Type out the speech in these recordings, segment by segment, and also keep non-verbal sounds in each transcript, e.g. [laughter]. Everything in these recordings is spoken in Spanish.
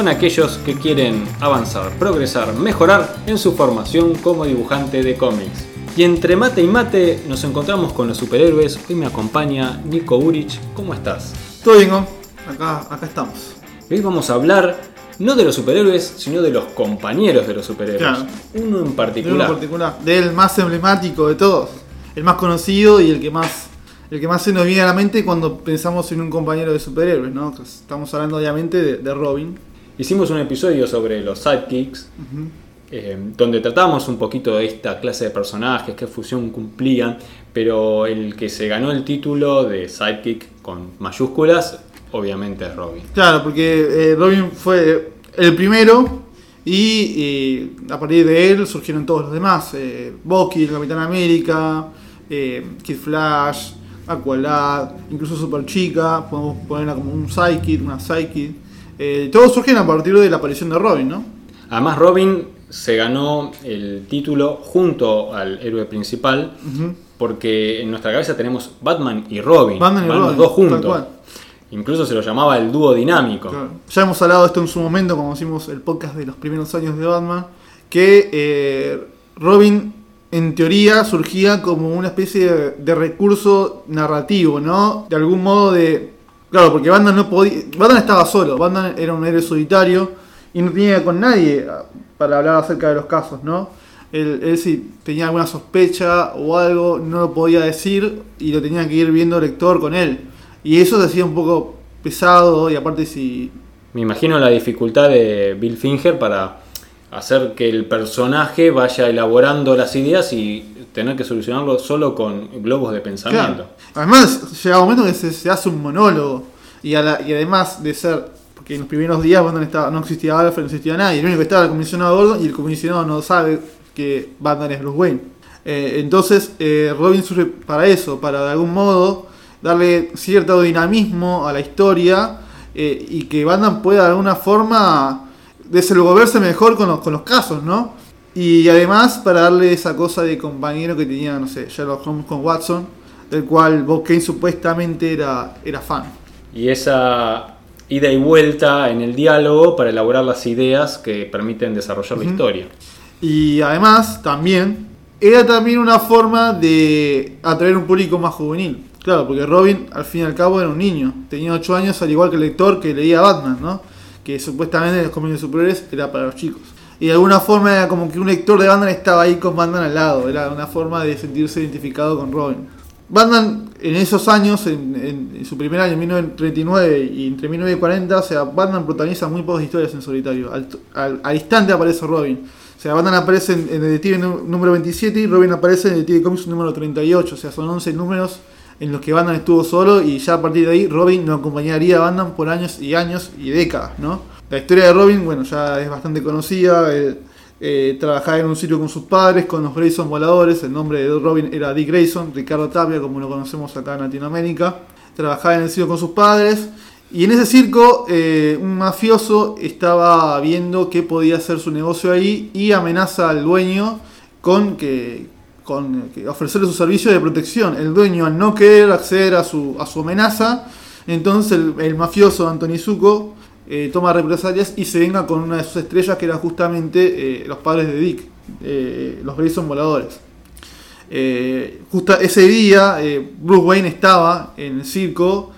con aquellos que quieren avanzar, progresar, mejorar en su formación como dibujante de cómics. Y entre mate y mate nos encontramos con los superhéroes. Hoy me acompaña Nico Urich. ¿Cómo estás? Todo bien, acá, acá estamos. Hoy vamos a hablar no de los superhéroes, sino de los compañeros de los superhéroes. Claro. Uno en De uno particular. en particular, del más emblemático de todos, el más conocido y el que más el que más se nos viene a la mente cuando pensamos en un compañero de superhéroes, ¿no? Estamos hablando obviamente de, de Robin. Hicimos un episodio sobre los sidekicks, eh, donde tratamos un poquito de esta clase de personajes, qué fusión cumplían, pero el que se ganó el título de sidekick con mayúsculas, obviamente es Robin. Claro, porque eh, Robin fue el primero y eh, a partir de él surgieron todos los demás. Eh, Bucky, el Capitán América, eh, Kid Flash, Aqualad, incluso Super Chica, podemos ponerla como un Psychic, una Psychic. Eh, todos surgen a partir de la aparición de Robin, ¿no? Además, Robin se ganó el título junto al héroe principal, porque en nuestra cabeza tenemos Batman y Robin. Batman y Van Robin, los dos juntos. Incluso se lo llamaba el dúo dinámico. Claro. Ya hemos hablado de esto en su momento, cuando hicimos el podcast de los primeros años de Batman, que eh, Robin en teoría surgía como una especie de, de recurso narrativo, ¿no? De algún modo de... Claro, porque Batman no podía... Batman estaba solo, Batman era un héroe solitario y no tenía con nadie para hablar acerca de los casos, ¿no? Él, él si tenía alguna sospecha o algo, no lo podía decir y lo tenía que ir viendo el lector con él. Y eso se hacía un poco pesado y aparte si... Me imagino la dificultad de Bill Finger para hacer que el personaje vaya elaborando las ideas y tener que solucionarlo solo con globos de pensamiento. Claro. Además, llega un momento que se, se hace un monólogo. Y, a la- y además de ser. Porque en los primeros días Batman estaba, no existía Alfred, no existía nadie. El único que estaba era el comisionado Gordon y el comisionado no sabe que Batman es Bruce Wayne. Eh, entonces, eh, Robin surge para eso, para de algún modo darle cierto dinamismo a la historia eh, y que Batman pueda de alguna forma desenvolverse mejor con los, con los casos, ¿no? Y además para darle esa cosa de compañero que tenía, no sé, Sherlock Holmes con Watson, del cual Bob Kane supuestamente era, era fan. Y esa ida y vuelta en el diálogo para elaborar las ideas que permiten desarrollar la historia. Y además también era también una forma de atraer un público más juvenil. Claro, porque Robin al fin y al cabo era un niño, tenía 8 años al igual que el lector que leía Batman, ¿no? Que supuestamente en los cómics de superhéroes era para los chicos. Y de alguna forma era como que un lector de Batman estaba ahí con Batman al lado, era una forma de sentirse identificado con Robin. Batman en esos años, en, su primer año, en 1939 y entre 1940, o sea, Batman protagoniza muy pocas historias en solitario. Al, al- instante aparece Robin. O sea, Batman aparece en, en Detective nú- número 27 y Robin aparece en Detective Comics número 38. O sea, son 11 números en los que Batman estuvo solo y ya a partir de ahí Robin lo acompañaría a Batman por años y años y décadas, ¿no? La historia de Robin, bueno, ya es bastante conocida. Eh, trabajaba en un sitio con sus padres, con los Grayson voladores. El nombre de Robin era Dick Grayson, Ricardo Tapia, como lo conocemos acá en Latinoamérica. Trabajaba en el circo con sus padres. Y en ese circo, eh, un mafioso estaba viendo qué podía hacer su negocio ahí y amenaza al dueño con que, con ofrecerle su servicio de protección. El dueño, al no querer acceder a su, a su amenaza, entonces el, el mafioso Anthony Zuko eh, toma represalias y se venga con una de sus estrellas que eran justamente eh, los padres de Dick, eh, los Grayson voladores. Justo ese día Bruce Wayne estaba en el circo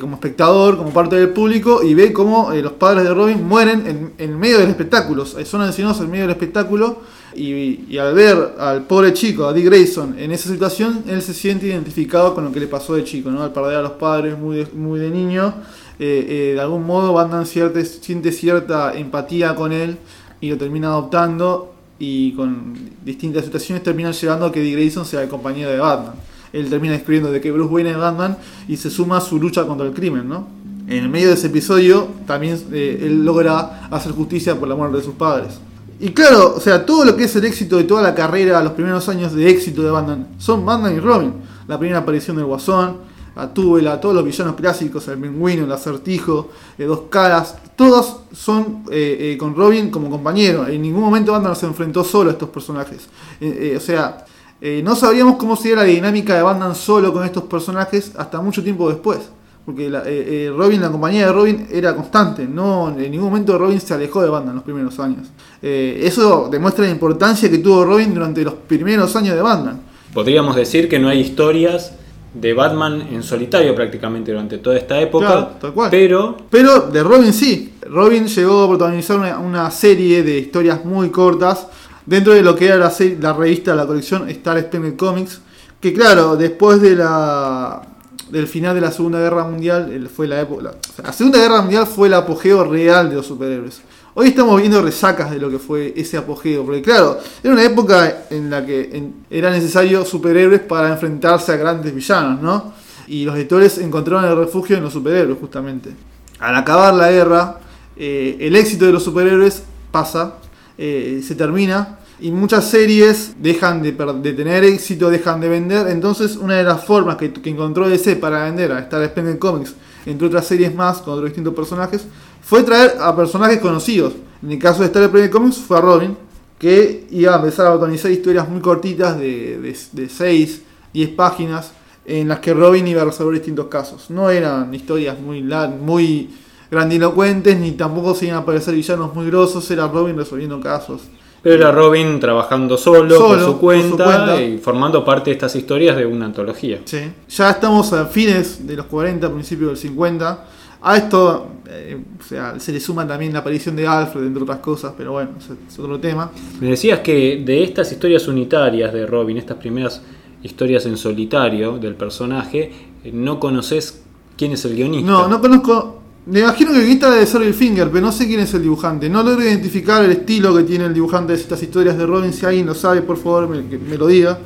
como espectador, como parte del público y ve cómo los padres de Robin mueren en, medio del espectáculo, son asesinados en medio del espectáculo y, y al ver al pobre chico, a Dick Grayson, en esa situación, él se siente identificado con lo que le pasó de chico, ¿no? al perder a los padres muy de, muy de niño, eh, eh, de algún modo Batman siente cierta empatía con él y lo termina adoptando y con distintas situaciones terminan llevando a que Dick Grayson sea el compañero de Batman. Él termina descubriendo de que Bruce Wayne es Batman y se suma a su lucha contra el crimen, ¿no? en el medio de ese episodio también eh, él logra hacer justicia por la muerte de sus padres. Y claro, o sea, todo lo que es el éxito de toda la carrera, los primeros años de éxito de Batman, son Batman y Robin. La primera aparición del Guasón, a Túbela, todos los villanos clásicos, el pingüino, el acertijo, eh, dos caras, todos son eh, eh, con Robin como compañero. En ningún momento Batman se enfrentó solo a estos personajes. o sea, no sabríamos cómo sería la dinámica de Batman solo con estos personajes hasta mucho tiempo después. Porque la, Robin, la compañía de Robin era constante, no en ningún momento Robin se alejó de Batman en los primeros años. eso demuestra la importancia que tuvo Robin durante los primeros años de Batman. Podríamos decir que no hay historias de Batman en solitario prácticamente durante toda esta época. Pero. Pero de Robin sí. Robin llegó a protagonizar una, serie de historias muy cortas dentro de lo que era la, la revista, la colección Star Splendid Comics. Que claro, después de la del final de la Segunda Guerra Mundial, fue la época. la Segunda Guerra Mundial fue el apogeo real de los superhéroes. Hoy estamos viendo resacas de lo que fue ese apogeo, porque claro, era una época en la que era necesario superhéroes para enfrentarse a grandes villanos, ¿no? Y los lectores encontraron el refugio en los superhéroes, justamente. Al acabar la guerra, eh, el éxito de los superhéroes pasa, eh, se termina, y muchas series dejan de, tener éxito, dejan de vender. Entonces, una de las formas que, encontró DC para vender a Star Splendid Comics, entre otras series más, con otros distintos personajes, fue traer a personajes conocidos. En el caso de Star Trek Comics fue a Robin, que iba a empezar a botanizar historias muy cortitas de, de, 6, 10 páginas, en las que Robin iba a resolver distintos casos. No eran historias muy, muy grandilocuentes, ni tampoco se iban a aparecer villanos muy grosos, era Robin resolviendo casos. Pero era Robin trabajando solo, por, su cuenta, y formando parte de estas historias de una antología. Sí. Ya estamos a fines de los 40, principios del 50 a esto eh, o sea, se le suma también la aparición de Alfred, entre otras cosas, pero bueno, es otro tema. Me decías que de estas historias unitarias de Robin, estas primeras historias en solitario del personaje, eh, no conoces quién es el guionista. No, no conozco. Me imagino que el guionista debe ser el Finger, pero no sé quién es el dibujante. No logro identificar el estilo que tiene el dibujante de estas historias de Robin. Si alguien lo sabe, por favor, que me lo diga.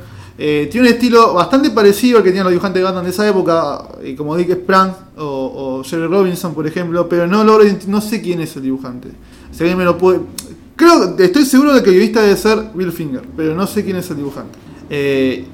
Eh, tiene un estilo bastante parecido al que tenían los dibujantes de Batman de esa época, y como Dick Sprang o, Jerry Robinson, por ejemplo, pero no logro no sé quién es el dibujante. Si alguien me lo puede. Creo, estoy seguro de que el guionista debe ser Bill Finger, pero no sé quién es el dibujante. Eh,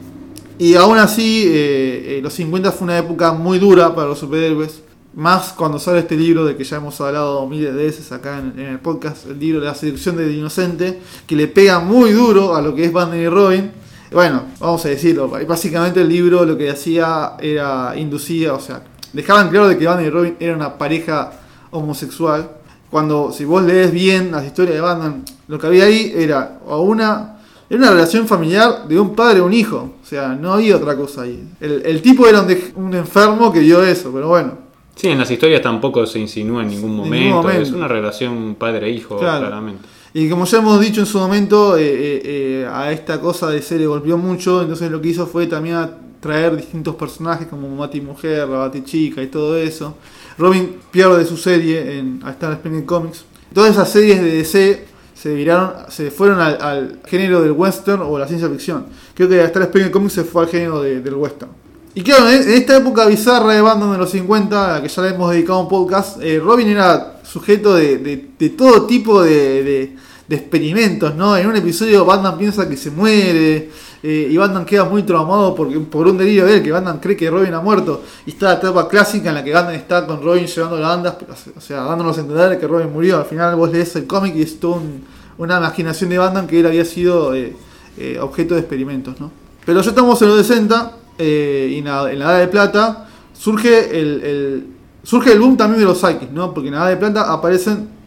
y aún así, eh, los 50 fue una época muy dura para los superhéroes. Más cuando sale este libro de que ya hemos hablado miles de veces acá en, en el podcast, el libro de la seducción del inocente, que le pega muy duro a lo que es Batman y Robin bueno, vamos a decirlo, básicamente el libro lo que hacía era inducir, o sea, dejaban claro de que Batman y Robin era una pareja homosexual. Cuando, si vos lees bien las historias de Batman, lo que había ahí era una, era una relación familiar de un padre a un hijo. O sea, no había otra cosa ahí. El, tipo era un, enfermo que dio eso, pero bueno. Sí, en las historias tampoco se insinúa en ningún momento. Es una relación padre-hijo, claramente. Y como ya hemos dicho en su momento, eh, eh, eh, a esta cosa de se le golpeó mucho, entonces lo que hizo fue también traer distintos personajes como Mati Mujer, la Bati Chica y todo eso. Robin pierde su serie en Star Splendid Comics. Todas esas series de DC se viraron, se fueron al, género del western o la ciencia ficción. Creo que Star Splendid Comics se fue al género del western. Y claro, en esta época bizarra de Batman de los 50, a la que ya le hemos dedicado un podcast, Robin era sujeto de, todo tipo de, experimentos, ¿no? En un episodio Batman piensa que se muere eh, y Batman queda muy traumado porque, por un delirio de él, que Batman cree que Robin ha muerto. Y está la etapa clásica en la que Batman está con Robin llevando la banda, o sea, dándonos a entender que Robin murió. Al final vos lees el cómic y es toda una imaginación de Batman que él había sido eh, eh, objeto de experimentos, ¿no? Pero ya estamos en los 60 y en la, Edad de Plata surge el, surge el boom también de los psychics, ¿no? Porque en la Edad de Plata aparecen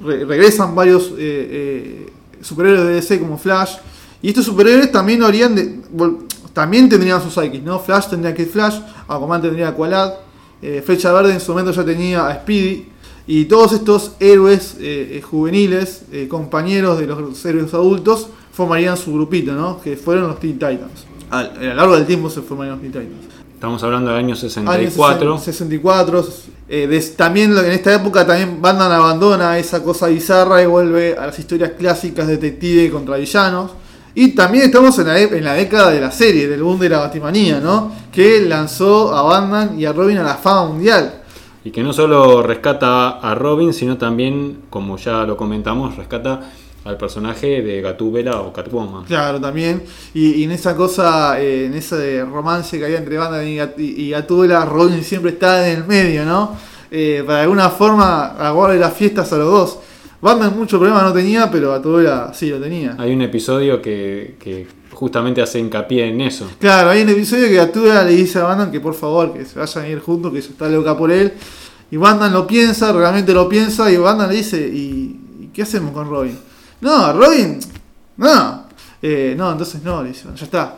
regresan varios eh, eh, superhéroes de DC como Flash. Y estos superhéroes también harían también tendrían sus X, ¿no? Flash tendría que Flash, Aquaman tendría Aqualad, eh, Flecha Verde en su momento ya tenía a Speedy. Y todos estos héroes eh, juveniles, compañeros de los héroes adultos, formarían su grupito, ¿no? Que fueron los Teen Titans. A lo largo del tiempo se formarían los Titans. Estamos hablando del año 64. Año 64. Eh, también en esta época también Batman abandona esa cosa bizarra y vuelve a las historias clásicas de detective contra villanos. Y también estamos en la, en la década de la serie, del boom de la Batimanía, ¿no? Que lanzó a Batman y a Robin a la fama mundial. Y que no solo rescata a Robin, sino también, como ya lo comentamos, rescata al personaje de Gatúbela o Catwoman. Claro, también. Y, y en esa cosa, eh, en ese romance que había entre Batman y, Gat- y Gatúbela, Robin siempre está en el medio, ¿no? Eh, para alguna forma, aguarde las fiestas a los dos. Batman mucho problema no tenía, pero Gatúbela sí lo tenía. Hay un episodio que, que justamente hace hincapié en eso. Claro, hay un episodio que Gatúbela le dice a Batman que por favor, que se vayan a ir juntos, que ella está loca por él. Y Batman lo piensa, realmente lo piensa, y Batman le dice, ¿y, y qué hacemos con Robin? No, Robin, no. Eh, no, entonces no, le dice, ya está.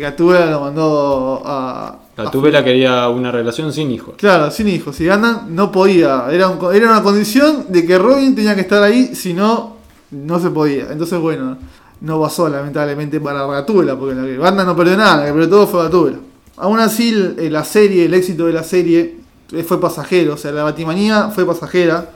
Gatúbela lo mandó a... a- Gatúbela quería una relación sin hijos. Claro, sin hijos. Y Batman no podía. Era, un- era una condición de que Robin tenía que estar ahí, si no, no se podía. Entonces, bueno, no pasó lamentablemente para Gatúbela, porque la que Batman no perdió nada, la que perdió todo fue Gatúbela. Aún así, eh, la serie, el éxito de la serie eh, fue pasajero. O sea, la Batimanía fue pasajera.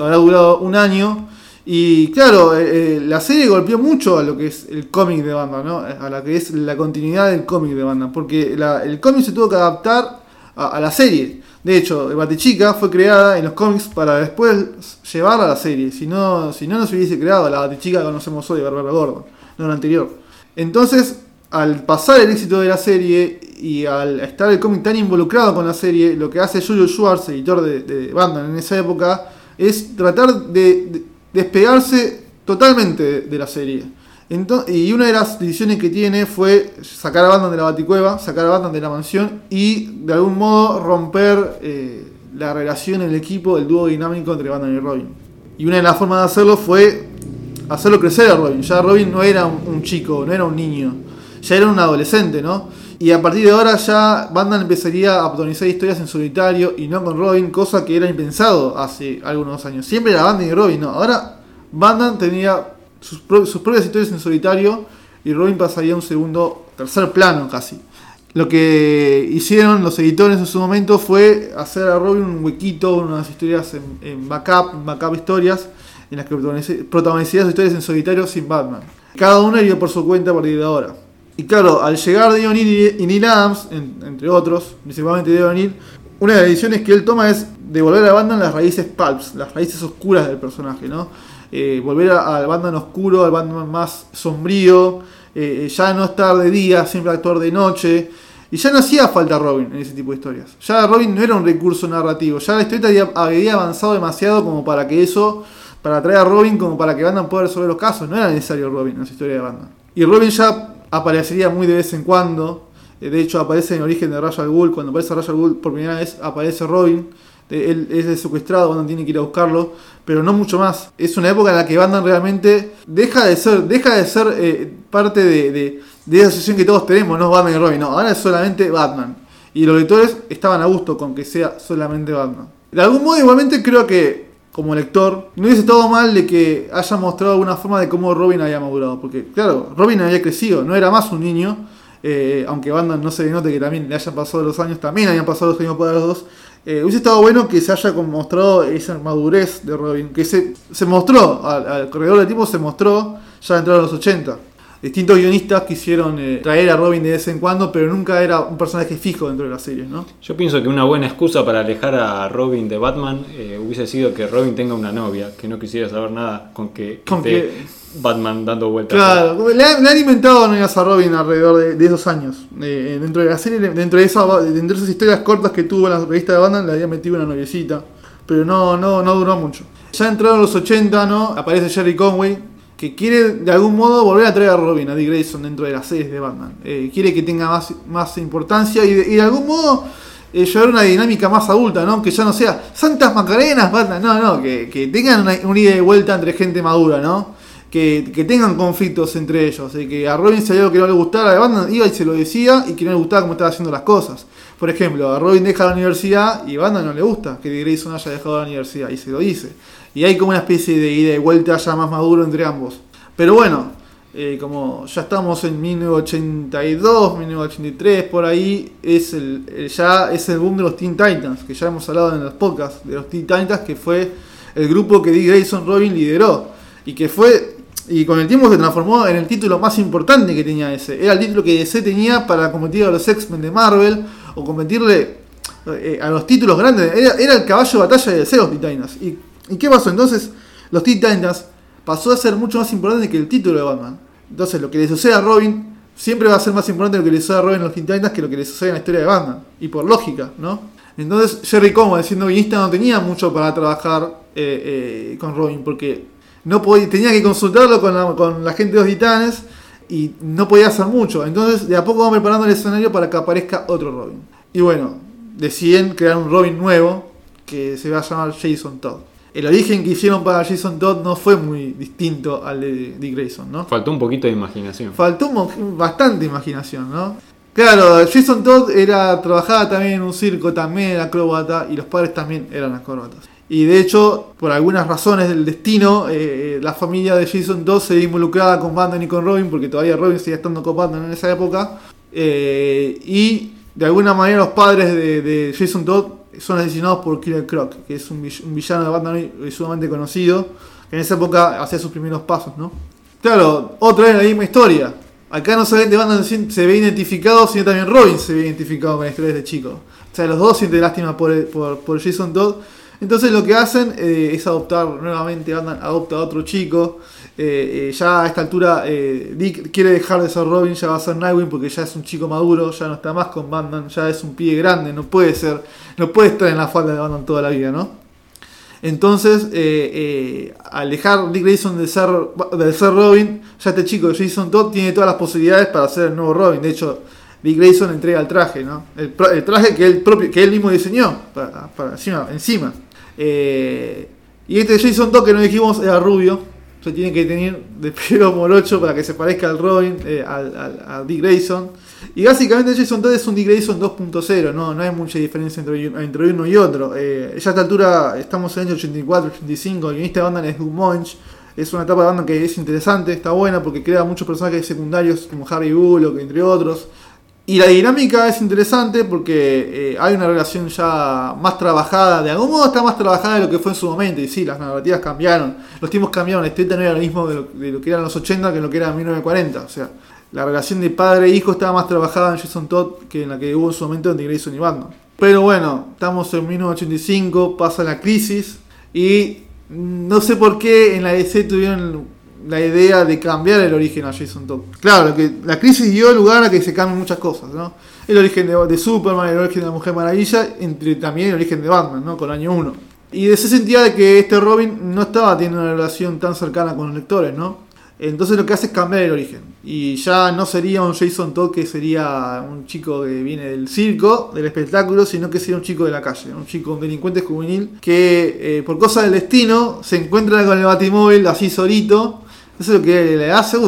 Habrá durado un año. Y claro, eh, eh, la serie golpeó mucho a lo que es el cómic de Batman, ¿no? A la que es la continuidad del cómic de Batman. Porque la- el cómic se tuvo que adaptar a, la serie. De hecho, Batichica fue creada en los cómics para después llevarla a la serie. Si no, si no, no se hubiese creado la Batichica que conocemos hoy, Barbara Gordon, no la anterior. Entonces, al pasar el éxito de la serie y al estar el cómic tan involucrado con la serie, lo que hace Julio Schwartz, editor de, de en esa época, es tratar de despegarse totalmente de, la serie. Y una de las decisiones que tiene fue sacar a Batman de la Baticueva, sacar a Batman de la mansión y de algún modo romper eh, la relación el equipo, el dúo dinámico entre Batman y Robin. Y una de las formas de hacerlo fue hacerlo crecer a Robin. Ya Robin no era un, un chico, no era un niño, ya era un adolescente, ¿no? Y a partir de ahora ya Batman empezaría a protagonizar historias en solitario y no con Robin, cosa que era impensado hace algunos años. Siempre era Batman y Robin, ¿no? Ahora Batman tenía sus, pro- sus propias historias en solitario y Robin pasaría a un segundo, tercer plano casi. Lo que hicieron los editores en su momento fue hacer a Robin un huequito, unas historias en, en backup, backup historias, en las que protagonizaría sus historias en solitario sin Batman. Cada una iría por su cuenta a partir de ahora. Y claro, al llegar Dion O'Neill y Neil Adams, en- entre otros, principalmente Dion O'Neill, una de las decisiones que él toma es devolver a Batman las raíces pulps, las raíces oscuras del personaje, ¿no? Eh, volver al Batman oscuro, al Batman más sombrío, eh, ya no estar de día, siempre actuar de noche. Y ya no hacía falta Robin en ese tipo de historias. Ya Robin no era un recurso narrativo. Ya la historieta había, había avanzado demasiado como para que eso, para traer a Robin, como para que Batman pueda resolver los casos. No era necesario Robin en esa historia de Batman. Y Robin ya aparecería muy de vez en cuando. Eh, De hecho, aparece en Origen de Ra's al Ghul. Cuando aparece Ra's al Ghul por primera vez, aparece Robin. Eh, Él es secuestrado, Batman tiene que ir a buscarlo. Pero no mucho más. Es una época en la que Batman realmente deja de ser, deja de ser eh, parte de, de, de esa asociación que todos tenemos, no Batman y Robin. No, ahora es solamente Batman. Y los lectores estaban a gusto con que sea solamente Batman. De algún modo, igualmente creo que como lector, no hubiese estado mal de que haya mostrado alguna forma de cómo Robin había madurado. Porque, claro, Robin había crecido, no era más un niño. eh, aunque Batman no se note que también le hayan pasado los años, también habían pasado los años para los dos. Eh, hubiese estado bueno que se haya mostrado esa madurez de Robin, que se, mostró, al, corredor del tiempo se mostró ya entraron los 80. Distintos guionistas quisieron eh, traer a Robin de vez en cuando, pero nunca era un personaje fijo dentro de la serie, ¿no? Yo pienso que una buena excusa para alejar a Robin de Batman eh, hubiese sido que Robin tenga una novia, que no quisiera saber nada con que, Con esté que- Batman dando vueltas. Claro, le, han- le han inventado novias a Robin alrededor de, de esos años. Eh, dentro de la serie, dentro de, esa, dentro de esas historias cortas que tuvo en la revista de Batman, le había metido una noviecita. Pero no, no, no duró mucho. Ya entraron los 80, ¿no? Aparece Jerry Conway, que quiere de algún modo volver a traer a Robin, a Dick Grayson, dentro de las series de Batman. Eh, quiere que tenga más, más importancia y de, y de algún modo eh, llevar una dinámica más adulta, ¿no? Que ya no sea Santas Macarenas, Batman, no, no, que, que tengan una, una ida y vuelta entre gente madura, ¿no? Que, tengan conflictos entre ellos, y que a Robin si algo que no le gustara de Batman, iba y se lo decía y que no le gustaba cómo estaba haciendo las cosas. Por ejemplo, a Robin deja la universidad y a Batman no le gusta que Grayson haya dejado la universidad y se lo dice. Y hay como una especie de ida y vuelta ya más maduro entre ambos. Pero bueno, eh, como ya estamos en 1982, 1983, por ahí, es el, el- ya es el boom de los Teen Titans, que ya hemos hablado en los podcasts de los Teen Titans, que fue el grupo que Dick Grayson Robin lideró. Y que fue, y con el tiempo se transformó en el título más importante que tenía ese. Era el título que DC tenía para competir a los X-Men de Marvel, o competirle eh, a los títulos grandes. Era, era el caballo de batalla de los Teen Titans. ¿Y, ¿Y qué pasó? Entonces, los Titans pasó a ser mucho más importante que el título de Batman. Entonces, lo que le sucede a Robin siempre va a ser más importante lo que le sucede a Robin en los Titans que lo que le sucede en la historia de Batman. Y por lógica, ¿no? Entonces, Jerry Como, siendo guionista, no tenía mucho para trabajar eh, eh, con Robin, porque no podía, tenía que consultarlo con la, con la gente de los titanes y no podía hacer mucho. Entonces, de a poco vamos preparando el escenario para que aparezca otro Robin. Y bueno, deciden crear un Robin nuevo que se va a llamar Jason Todd. El origen que hicieron para Jason Todd no fue muy distinto al de Dick Grayson, ¿no? Faltó un poquito de imaginación. Faltó bastante imaginación, ¿no? Claro, Jason Todd era, trabajaba también en un circo, también era acróbata, y los padres también eran acróbatas. Y de hecho, por algunas razones del destino, eh, la familia de Jason Todd se involucrada con Batman y con Robin, porque todavía Robin seguía estando con Batman en esa época. Eh, y de alguna manera los padres de, Jason Todd son asesinados por Killer Croc, que es un, villano de Batman sumamente conocido, que en esa época hacía sus primeros pasos, ¿no? Claro, otra vez la misma historia. Acá no solamente Batman se ve identificado, sino también Robin se ve identificado con la historia de este chico. O sea, los dos sienten lástima por, por, por Jason Todd entonces lo que hacen eh, es adoptar nuevamente, adopta a otro chico. Eh, eh, ya a esta altura Dick quiere dejar de ser Robin, ya va a ser Nightwing porque ya es un chico maduro, ya no está más con Batman, ya es un pie grande, no puede ser, no puede estar en la falda de Batman toda la vida, ¿no? Entonces, al dejar Dick Grayson de ser, Robin, ya este chico Jason Todd tiene todas las posibilidades para ser el nuevo Robin. De hecho, Dick Grayson entrega el traje, ¿no? El, traje que él, propio, que él mismo diseñó, para, encima. encima. Eh, y este Jason Todd que nos dijimos era rubio. Se tiene que tener de pelo morocho para que se parezca al Robin, eh, al, Dick Grayson. Y básicamente Jason Todd es un Dick Grayson 2.0, ¿no? no hay mucha diferencia entre, entre uno y otro. Eh, ya a esta altura estamos en el año 84, 85, el guionista de banda es Doug Munch. Es una etapa de banda que es interesante, está buena porque crea muchos personajes secundarios como Harry Bullock, entre otros. Y la dinámica es interesante porque eh, hay una relación ya más trabajada, de algún modo está más trabajada de lo que fue en su momento. Y sí, las narrativas cambiaron, los tiempos cambiaron, estética no era lo mismo de lo, que eran los 80 que lo que era en 1940. O sea, la relación de padre e hijo estaba más trabajada en Jason Todd que en la que hubo en su momento entre Grayson y Batman. Pero bueno, estamos en 1985, pasa la crisis y no sé por qué en la DC tuvieron la idea de cambiar el origen a Jason Todd. Claro, que la crisis dio lugar a que se cambien muchas cosas, ¿no? El origen de, Superman, el origen de la Mujer Maravilla, entre también el origen de Batman, ¿no? Con año 1. Y de ese sentía de que este Robin no estaba teniendo una relación tan cercana con los lectores, ¿no? Entonces lo que hace es cambiar el origen. Y ya no sería un Jason Todd que sería un chico que viene del circo, del espectáculo, sino que sería un chico de la calle, un chico, un delincuente juvenil que eh, por cosa del destino se encuentra con el batimóvil así solito eso es lo que le hace,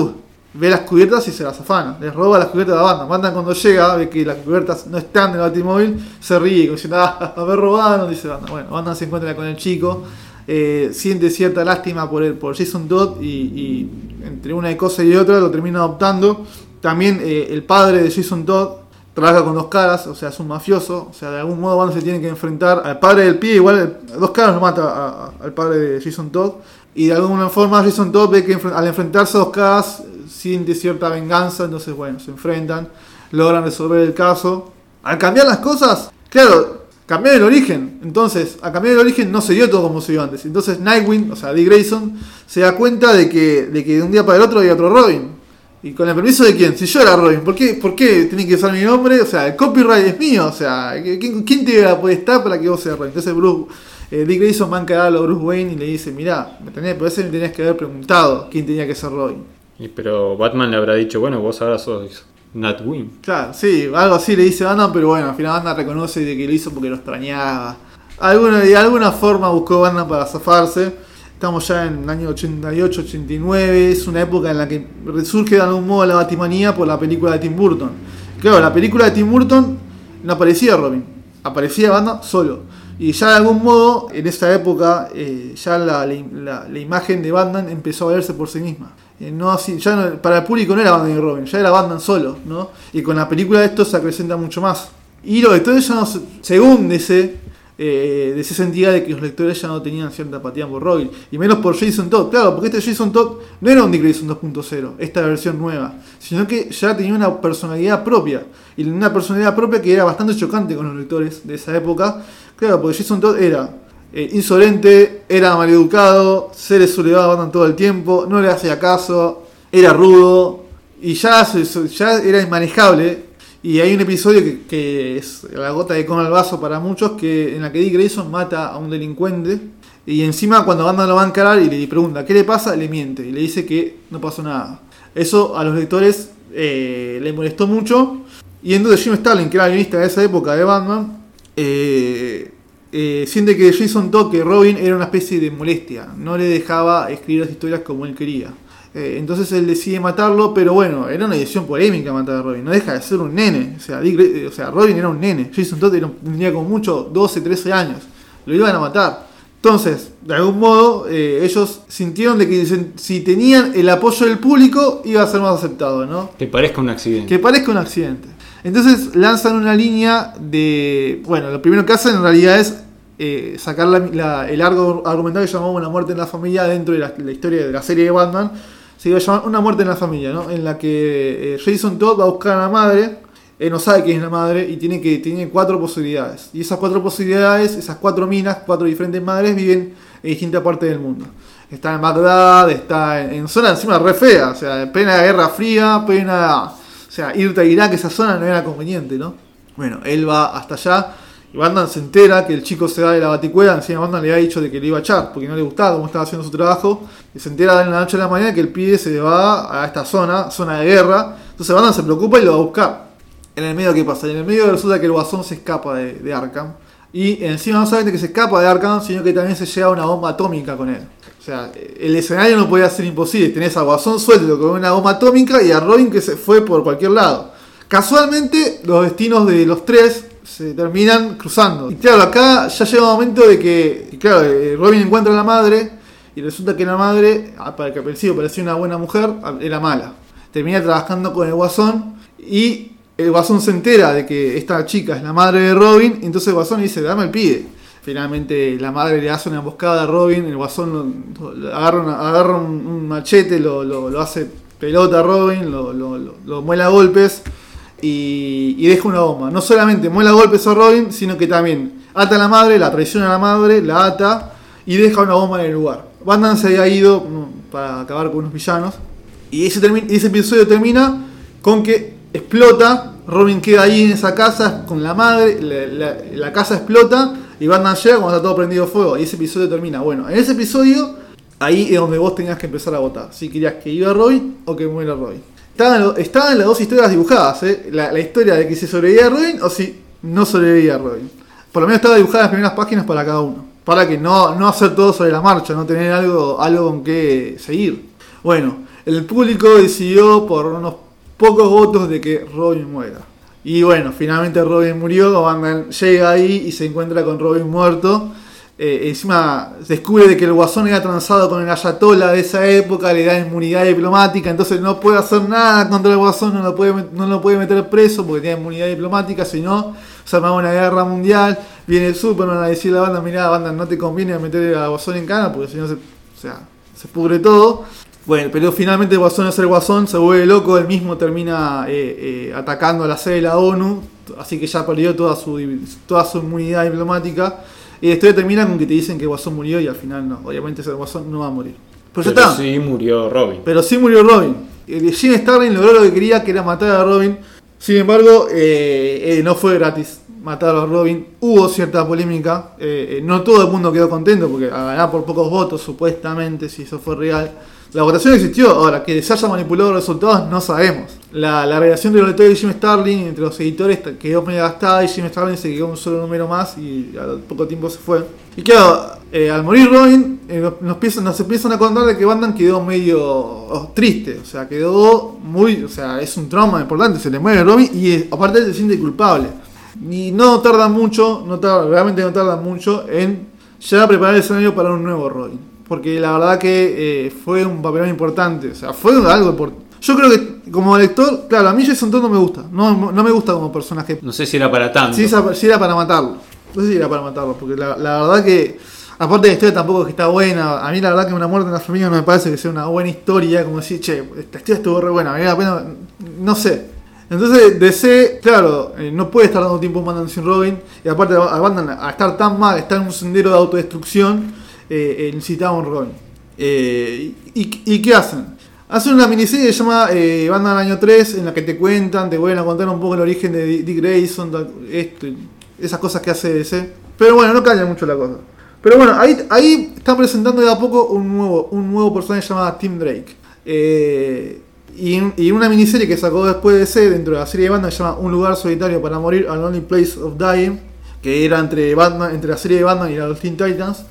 ve las cubiertas y se las afana. Les roba las cubiertas de la banda. Banda cuando llega, ve que las cubiertas no están en el batimóvil, se ríe, como diciendo, ah, haber robado, dice Banda. Bueno, Banda se encuentra con el chico, eh, siente cierta lástima por, él, por Jason Todd y, entre una cosa y otra lo termina adoptando. También eh, el padre de Jason Todd trabaja con dos caras, o sea, es un mafioso, o sea, de algún modo Banda se tiene que enfrentar al padre del pie, igual dos caras lo mata al padre de Jason Todd, y de alguna forma Jason Todd ve que al enfrentarse a dos caras siente cierta venganza, entonces bueno, se enfrentan, logran resolver el caso. Al cambiar las cosas, claro, cambiar el origen. Entonces, al cambiar el origen no se dio todo como se dio antes. Entonces Nightwing, o sea, Dick Grayson, se da cuenta de que, de que de un día para el otro hay otro Robin. ¿Y con el permiso de quién? Si yo era Robin, ¿por qué, ¿por qué tiene que usar mi nombre? O sea, el copyright es mío. O sea, ¿quién, quién te puede estar para que vos seas Robin? Entonces Bruce eh, Dick Grayson va a Bruce Wayne y le dice, mirá, me tenés, por eso me tenías que haber preguntado quién tenía que ser Robin. Y pero Batman le habrá dicho, bueno, vos ahora sos Nightwing. Claro, sí, algo así le dice Batman, pero bueno, al final Batman reconoce de que lo hizo porque lo extrañaba. Alguna, de alguna forma buscó Batman para zafarse. Estamos ya en el año 88, 89. Es una época en la que resurge de algún modo la Batimanía por la película de Tim Burton. Claro, la película de Tim Burton no aparecía Robin, aparecía Batman solo. Y ya de algún modo, en esa época, eh, ya la, la, imagen de Batman empezó a verse por sí misma. Eh, no así, ya para el público no era Batman y Robin, ya era Batman solo, ¿no? Y con la película esto se acrecenta mucho más. Y los lectores ya no, según dice, eh, DC sentía de que los lectores ya no tenían cierta apatía por Robin. Y menos por Jason Todd. Claro, porque este Jason Todd no era un Dick Grayson 2.0, esta versión nueva. Sino que ya tenía una personalidad propia. Y una personalidad propia que era bastante chocante con los lectores de esa época. Claro, porque Jason Todd era eh, insolente, era maleducado, se le sublevaban todo el tiempo, no le hacía caso, era rudo. Y ya, ya era inmanejable y hay un episodio que, es la gota de con al vaso para muchos, que en la que Dick Grayson mata a un delincuente. Y encima cuando Batman lo va a encarar y le pregunta qué le pasa, le miente y le dice que no pasó nada. Eso a los lectores eh, le molestó mucho. Y entonces Jim Starlin, que era guionista de esa época de Batman, eh, eh, siente que Jason Todd, que Robin, era una especie de molestia. No le dejaba escribir las historias como él quería. Eh, entonces él decide matarlo, pero bueno, era una decisión polémica matar a Robin. No deja de ser un nene. O sea, Dick Gra- o sea Robin era un nene. Jason Todd tenía como mucho 12, 13 años. Lo iban a matar. Entonces, de algún modo, eh, ellos sintieron de que si- tenían el apoyo del público, iba a ser más aceptado, ¿no? Que parezca un accidente. Que parezca un accidente. Entonces lanzan una línea de. Bueno, lo primero que hacen en realidad es eh, sacar la- la- el arco argumental que llamamos Una muerte en la familia dentro de la, la historia de la serie de Batman. Se iba a llamar Una muerte en la familia, ¿no? En la que eh, Jason Todd va a buscar a la madre. Él no sabe quién es la madre y tiene, que, tiene cuatro posibilidades. Y esas cuatro posibilidades, esas cuatro minas, cuatro diferentes madres, viven en distintas partes del mundo. Está en Bagdad, está en, en zona encima re fea, o sea, en plena Guerra Fría, plena o sea, irte a Irak, esa zona no era conveniente, ¿no? Bueno, él va hasta allá y Batman se entera que el chico se va de la baticuela. Encima Batman le había dicho de que le iba a echar porque no le gustaba cómo estaba haciendo su trabajo. Y se entera en la noche a la mañana que el pibe se va a esta zona, zona de guerra. Entonces Batman se preocupa y lo va a buscar. En el medio, ¿qué pasa? En el medio resulta que el guasón se escapa de, de Arkham. Y encima no solamente que se escapa de Arkham, sino que también se lleva una bomba atómica con él. O sea, el escenario no podía ser imposible. Tenés a Guasón suelto con una bomba atómica y a Robin que se fue por cualquier lado. Casualmente, los destinos de los tres se terminan cruzando. Y claro, acá ya llega un momento de que, claro, eh, Robin encuentra a la madre y resulta que la madre, ah, para que al parecía una buena mujer, ah, era mala. Termina trabajando con el Guasón y el Guasón se entera de que esta chica es la madre de Robin, y entonces el Guasón dice, dame el pibe. Finalmente la madre le hace una emboscada a Robin, el Guasón lo- agarra, agarra un, machete, lo, lo- hace pelota a Robin, lo- lo muela a golpes y, deja una bomba. No solamente muela golpes a Robin, sino que también ata a la madre, la traiciona a la madre, la ata y deja una bomba en el lugar. Batman se había ido mm, para acabar con unos villanos y ese, ese episodio termina con que explota, Robin queda ahí en esa casa con la madre, la casa explota y Batman llega cuando está todo prendido fuego y ese episodio termina. Bueno, en ese episodio ahí es donde vos tenías que empezar a votar, si querías que iba Robin o que muera Robin. Estaban, estaban las dos historias dibujadas, ¿eh? la, historia de que si sobrevivía Robin o si no sobrevivía Robin. Por lo menos estaba dibujada las primeras páginas para cada uno. Para que no, no hacer todo sobre la marcha, no tener algo, algo con que seguir. Bueno, el público decidió por unos pocos votos de que Robin muera. Y bueno, finalmente Robin murió, Batman llega ahí y se encuentra con Robin muerto. Eh, encima descubre de que el guasón era transado con el ayatola de esa época, le da inmunidad diplomática, entonces no puede hacer nada contra el guasón, no lo puede, no lo puede meter preso porque tiene inmunidad diplomática, si no, se armaba una guerra mundial, viene Superman a decirle a la banda, mirá, banda, no te conviene meter al guasón en cana porque si no se, o pudre todo. Bueno, pero finalmente el guasón es el guasón, se vuelve loco, él mismo termina eh, eh, atacando a la sede de la ONU, así que ya perdió toda su, toda su inmunidad diplomática. Y la historia termina con que te dicen que el guasón murió y al final no, obviamente ese guasón no va a morir. Pero, ya está. sí murió Robin. Pero sí murió Robin. Eh, Jim Starlin logró lo que quería, que era matar a Robin. Sin embargo, eh, eh, no fue gratis matar a Robin. Hubo cierta polémica. eh, eh, no todo el mundo quedó contento porque a ganar por pocos votos, supuestamente, si eso fue real. La votación existió. Ahora, que se haya manipulado los resultados, no sabemos. La, la relación de los lectores de Jim Starlin entre los editores quedó medio gastada y Jim Starlin se quedó un solo número más y al poco tiempo se fue. Y claro, eh, al morir Robin, eh, nos, empiezan, a contar de que Batman quedó medio oh, triste. O sea, quedó muy. O sea, es un trauma importante. Se le muere Robin y eh, aparte se siente culpable. Y no tarda mucho, no tarda, realmente no tarda mucho en ya preparar el escenario para un nuevo Robin. Porque la verdad que eh, fue un papelón importante. O sea, fue algo importante. Yo creo que como lector, claro, a mí Jason Todd no me gusta. No, no me gusta como personaje. No sé si era para tanto. Si, era para matarlo. No sé si era para matarlo, porque la, la verdad que, aparte de la historia tampoco es que está buena. A mí la verdad que una muerte en la familia no me parece que sea una buena historia, como decir, che, esta historia estuvo re buena, da la pena, no sé. Entonces DC, claro, eh, no puede estar dando tiempo a Batman sin Robin, y aparte a Batman a estar tan mal, estar en un sendero de autodestrucción, eh, eh, necesitaba un Robin. Eh, y, ¿Y qué hacen? Hacen una miniserie que se eh, Batman Año 3, en la que te cuentan, te vuelven a contar un poco el origen de Dick Grayson, esas cosas que hace DC. Pero bueno, no cambia mucho la cosa. Pero bueno, ahí, ahí están presentando de a poco un nuevo, un nuevo personaje llamado Tim Drake. Eh, y, una miniserie que sacó después de DC dentro de la serie de Batman se llama Un lugar solitario para morir, An Only Place of Dying, que era entre Batman, entre la serie de Batman y los Teen Titans,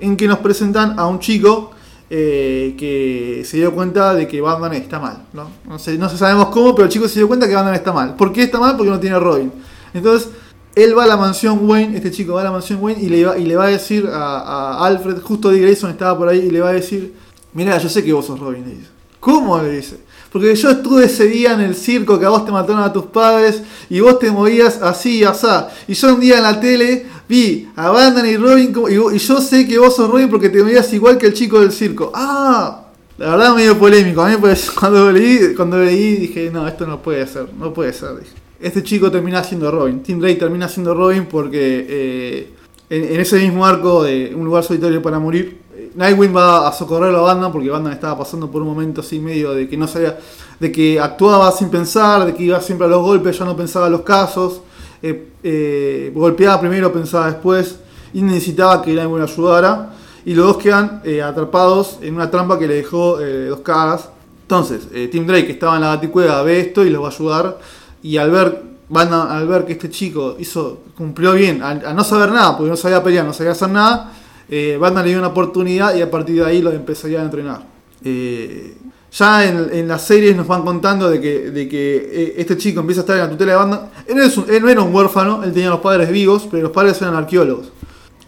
en que nos presentan a un chico eh, que se dio cuenta de que Batman está mal. ¿no? No, sé, sabemos cómo, pero el chico se dio cuenta que Batman está mal. ¿Por qué está mal? Porque no tiene Robin. Entonces, él va a la mansión Wayne, este chico va a la mansión Wayne y le va, y le va a decir a, a Alfred, justo Dick Grayson estaba por ahí, y le va a decir, mira, yo sé que vos sos Robin, le dice. ¿Cómo? le dice. Porque yo estuve ese día en el circo que a vos te mataron a tus padres y vos te movías así y asá. Y yo un día en la tele vi a Batman y Robin y, y yo sé que vos sos Robin porque te movías igual que el chico del circo. ¡Ah! La verdad medio polémico. A mí cuando leí, cuando leí dije, no, esto no puede ser, no puede ser. Este chico termina siendo Robin. Tim Drake termina siendo Robin porque eh, en, ese mismo arco de Un lugar solitario para morir, Nightwing va a socorrer a Batman porque Batman estaba pasando por un momento así medio de que no sabía, de que actuaba sin pensar, de que iba siempre a los golpes, ya no pensaba en los casos, eh, eh, golpeaba primero, pensaba después y necesitaba que Nightwing ayudara. Y los dos quedan eh, atrapados en una trampa que le dejó dos caras. Entonces, Tim Drake, que estaba en la baticueva, ve esto y los va a ayudar. Y al ver, van al ver que este chico hizo, cumplió bien, al, a no saber nada, porque no sabía pelear, no sabía hacer nada, eh, le dio una oportunidad y a partir de ahí lo empezaría a entrenar. Eh, ya en, en las series nos van contando de que, eh, este chico empieza a estar en la tutela de Batman. Él, no era un huérfano, él tenía los padres vivos, pero los padres eran arqueólogos.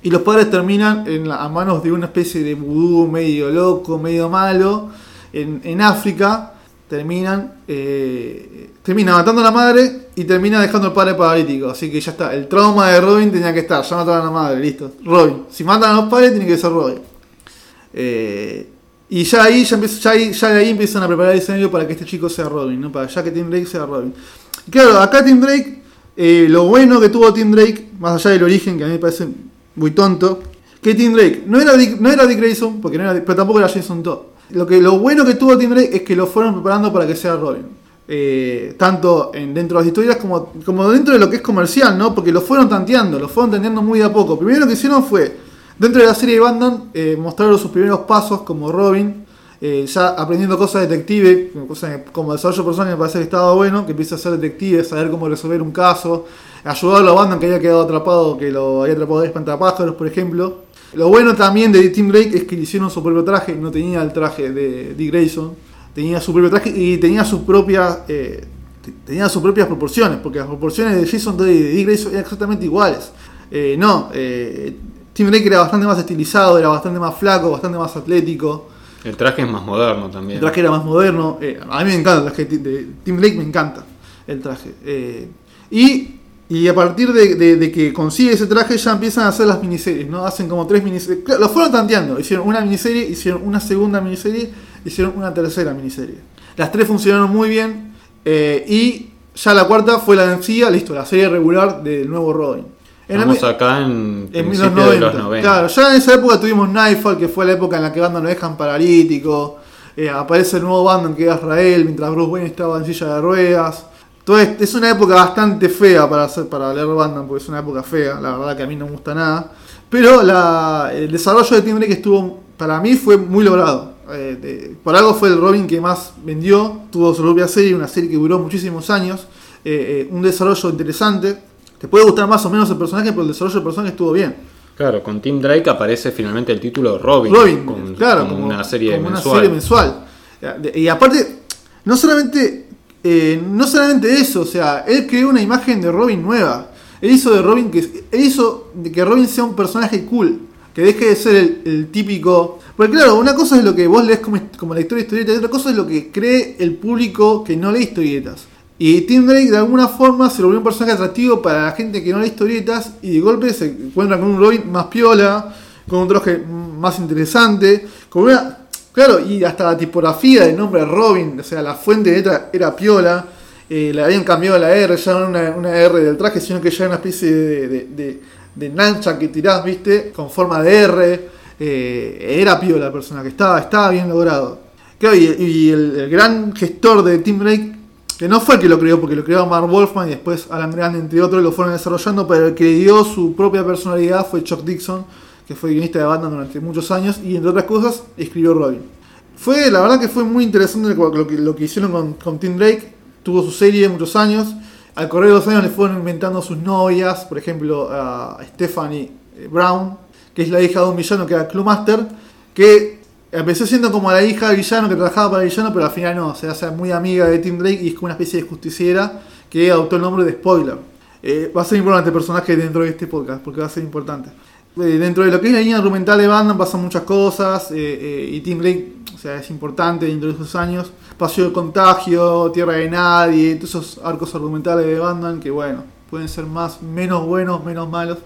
Y los padres terminan a manos de una especie de vudú medio loco, medio malo, en África. Terminan, eh, termina matando a la madre y termina dejando al padre paralítico. Así que ya está, el trauma de Robin tenía que estar, ya mataron a la madre, listo. Robin, si matan a los padres tiene que ser Robin. Eh, y ya ahí, ya, empieza- ya, ahí, ya de ahí empiezan a preparar el escenario para que este chico sea Robin, ¿no? Para ya que Tim Drake sea Robin. Claro, acá Tim Drake, eh, lo bueno que tuvo Tim Drake, más allá del origen, que a mí me parece muy tonto, que Tim Drake no era Dick, no era Dick Grayson, porque no era, pero tampoco era Jason Todd. Lo, que, lo bueno que tuvo Tim Drake es que lo fueron preparando para que sea Robin. Eh, tanto en, dentro de las historias como, como dentro de lo que es comercial, ¿no? Porque lo fueron tanteando, lo fueron tanteando muy de a poco. Primero lo que hicieron fue, dentro de la serie de Batman, eh, mostraron sus primeros pasos como Robin, eh, ya aprendiendo cosas de detective, cosas que- como desarrollo personal me parece que estaba bueno, que empieza a ser detective, saber cómo resolver un caso, ayudarlo a Batman que había quedado atrapado, que lo había atrapado de espantapájaros, por ejemplo. Lo bueno también de Tim Drake es que le hicieron su propio traje, no tenía el traje de Dick Grayson, tenía su propio traje y tenía sus propias eh, te- tenía sus propias proporciones, porque las proporciones de Jason Todd y de Dick Grayson eran exactamente iguales. Eh, no, eh, Tim Drake era bastante más estilizado, era bastante más flaco, bastante más atlético. El traje es más moderno también. El traje era más moderno. eh, a mí me encanta el traje de, Tim Blake, me encanta el traje. y, y a partir de, de- de que consigue ese traje ya empiezan a hacer las miniseries, ¿no? Hacen como tres miniseries. Claro, lo fueron tanteando. Hicieron una miniserie, hicieron una segunda miniserie, hicieron una tercera miniserie. Las tres funcionaron muy bien. eh, y ya la cuarta fue la vencida, listo, la serie regular del nuevo Robin. En mi- acá en, en principio 1990. de los 90. Claro, ya en esa época tuvimos Nightfall, que fue la época en la que Batman lo dejan paralítico. eh, aparece el nuevo Batman que es Israel, mientras Bruce Wayne estaba en silla de ruedas. Todo es, una época bastante fea para hacer para leer Batman, porque es una época fea, la verdad que a mí no me gusta nada. Pero la, el desarrollo de Tim Drake estuvo, para mí fue muy logrado. Eh, de- por algo fue el Robin que más vendió, tuvo su propia serie, una serie que duró muchísimos años, eh, eh, un desarrollo interesante. Te puede gustar más o menos el personaje, pero el desarrollo del personaje estuvo bien. Claro, con Tim Drake aparece finalmente el título Robin. Robin, con- claro, como, una serie como una mensual. serie mensual. Y aparte, no solamente, eh, no solamente eso, o sea, él creó una imagen de Robin nueva. Él hizo de Robin que él hizo de que Robin sea un personaje cool, que deje de ser el, típico. Porque claro, una cosa es lo que vos lees como, como lector de historietas y otra cosa es lo que cree el público que no lee historietas. Y Tim Drake de alguna forma se volvió un personaje atractivo para la gente que no lee historietas y de golpe se encuentra con un Robin más piola, con un traje más interesante, con una... Claro, y hasta la tipografía del nombre Robin, o sea, la fuente de letra era piola, eh, le habían cambiado la R, ya no una, una R del traje, sino que ya era una especie de, de, nancha que tirás, viste, con forma de R. Eh, era piola la persona que estaba, estaba bien logrado. Claro, y, el, gran gestor de Tim Drake, que no fue el que lo creó, porque lo creó Mark Wolfman y después Alan Grant, entre otros, lo fueron desarrollando, pero el que dio su propia personalidad fue Chuck Dixon, que fue guionista de banda durante muchos años y, entre otras cosas, escribió Robin. Fue, la verdad que fue muy interesante lo que, hicieron con, Tim Drake. Tuvo su serie muchos años. Al correr de los años le fueron inventando sus novias, por ejemplo, a Stephanie Brown, que es la hija de un villano que era Clubmaster, que empezó siendo como la hija del villano que trabajaba para el villano, pero al final no, se hace muy amiga de Tim Drake y es como una especie de justiciera que adoptó el nombre de Spoiler. Eh, va a ser importante el personaje dentro de este podcast, porque va a ser importante. Eh, dentro de lo que es la línea argumental de Batman pasan muchas cosas eh, eh, y Tim Drake o sea, es importante dentro de esos años. Paseo de contagio, Tierra de Nadie, todos esos arcos argumentales de Batman que bueno, pueden ser más, menos buenos, menos malos.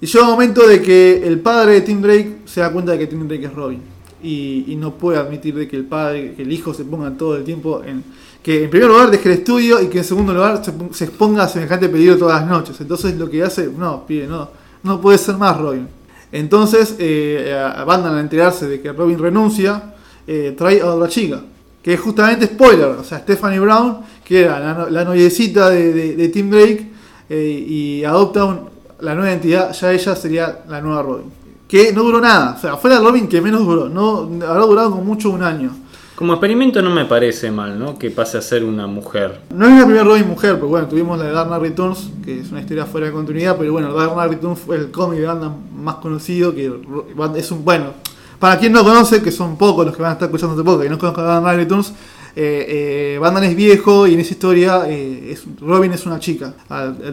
Y llega un momento de que el padre de Tim Drake se da cuenta de que Tim Drake es Robin. Y, no puede admitir de que el padre, que el hijo se ponga todo el tiempo en... Que en primer lugar deje el estudio y que en segundo lugar se, se exponga a semejante peligro todas las noches. Entonces lo que hace, no, pide, no, no puede ser más Robin. Entonces eh, Batman al enterarse de que Robin renuncia, eh, trae a otra chica. Que es justamente spoiler, o sea, Stephanie Brown, que era la, la noviecita de, Tim Drake, eh, y adopta un, la nueva entidad, ya ella sería la nueva Robin. Que no duró nada, o sea, fue la Robin que menos duró, no habrá durado como mucho un año. Como experimento no me parece mal, ¿no? Que pase a ser una mujer. No es la primera Robin mujer, pero bueno, tuvimos la de Dark Returns, que es una historia fuera de continuidad, pero bueno, Dark Returns fue el cómic de Batman más conocido, que es un, bueno, para quien no conoce, que son pocos los que van a estar escuchando este podcast, que no conozcan Dark Knight Returns, eh, eh, es viejo y en esa historia eh, Robin es una chica.